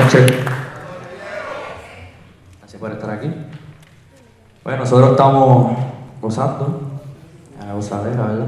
Noches. Gracias por estar aquí. Bueno, nosotros estamos gozando, a gozadera, ¿verdad?